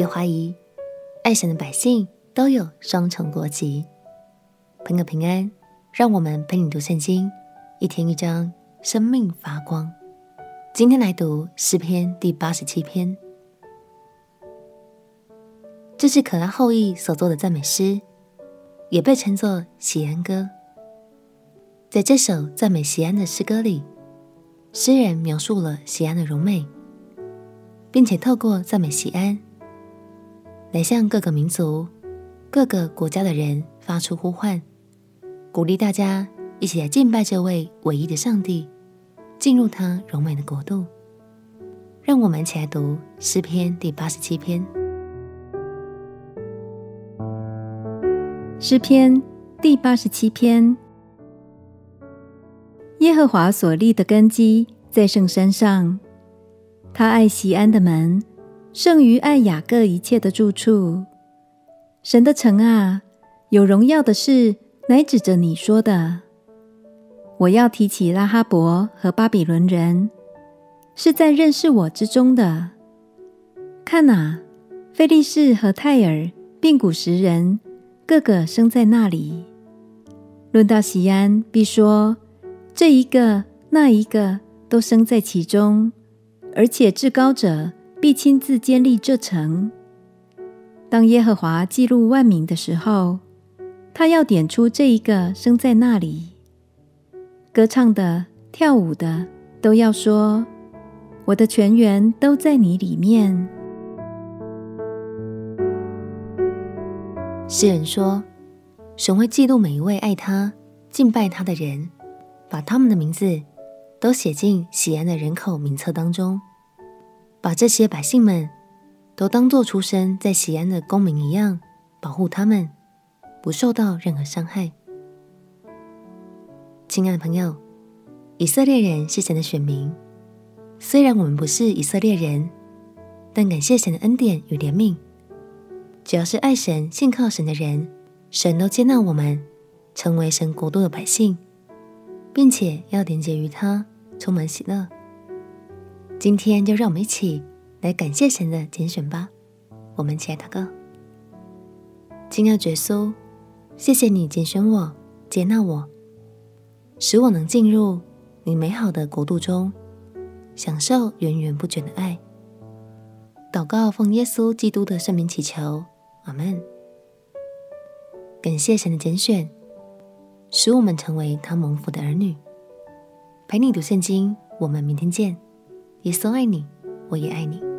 别怀疑，爱神的百姓都有双重国籍。朋友平安，让我们陪你读圣经，一天一章，生命发光。今天来读诗篇第八十七篇，这是可拉后裔所作的赞美诗，也被称作喜安歌。在这首赞美喜安的诗歌里，诗人描述了喜安的柔美，并且透过赞美喜安，来向各个民族、各个国家的人发出呼唤，鼓励大家一起来敬拜这位唯一的上帝，进入他荣美的国度。让我们一起来读诗篇第八十七篇。诗篇第八十七篇。耶和华所立的根基在圣山上，他爱西安的门，胜于爱雅各一切的住处。神的城啊，有荣耀的事乃指着你说的。我要提起拉哈伯和巴比伦人，是在认识我之中的。看啊，菲利士和泰尔并古实人，个个生在那里。论到锡安，必说。这一个那一个都生在其中，而且至高者必亲自建立这城。当耶和华记录万民的时候，他要点出这一个生在那里。歌唱的、跳舞的都要说：“我的全员都在你里面。”诗人说：“神会记录每一位爱他、敬拜他的人。”把他们的名字都写进喜安的人口名册当中，把这些百姓们都当作出生在西安的公民一样，保护他们不受到任何伤害。亲爱的朋友，以色列人是神的选民，虽然我们不是以色列人，但感谢神的恩典与怜悯，只要是爱神、信靠神的人，神都接纳我们，成为神国度的百姓。并且要连结于他，充满喜乐。今天就让我们一起来感谢神的拣选吧。我们起来祷告：亲爱的耶稣，谢谢你拣选我、接纳我，使我能进入你美好的国度中，享受源源不绝的爱。祷告奉耶稣基督的圣名祈求，阿门。感谢神的拣选。使我们成为他蒙福的儿女，陪你读圣经。我们明天见。耶稣爱你，我也爱你。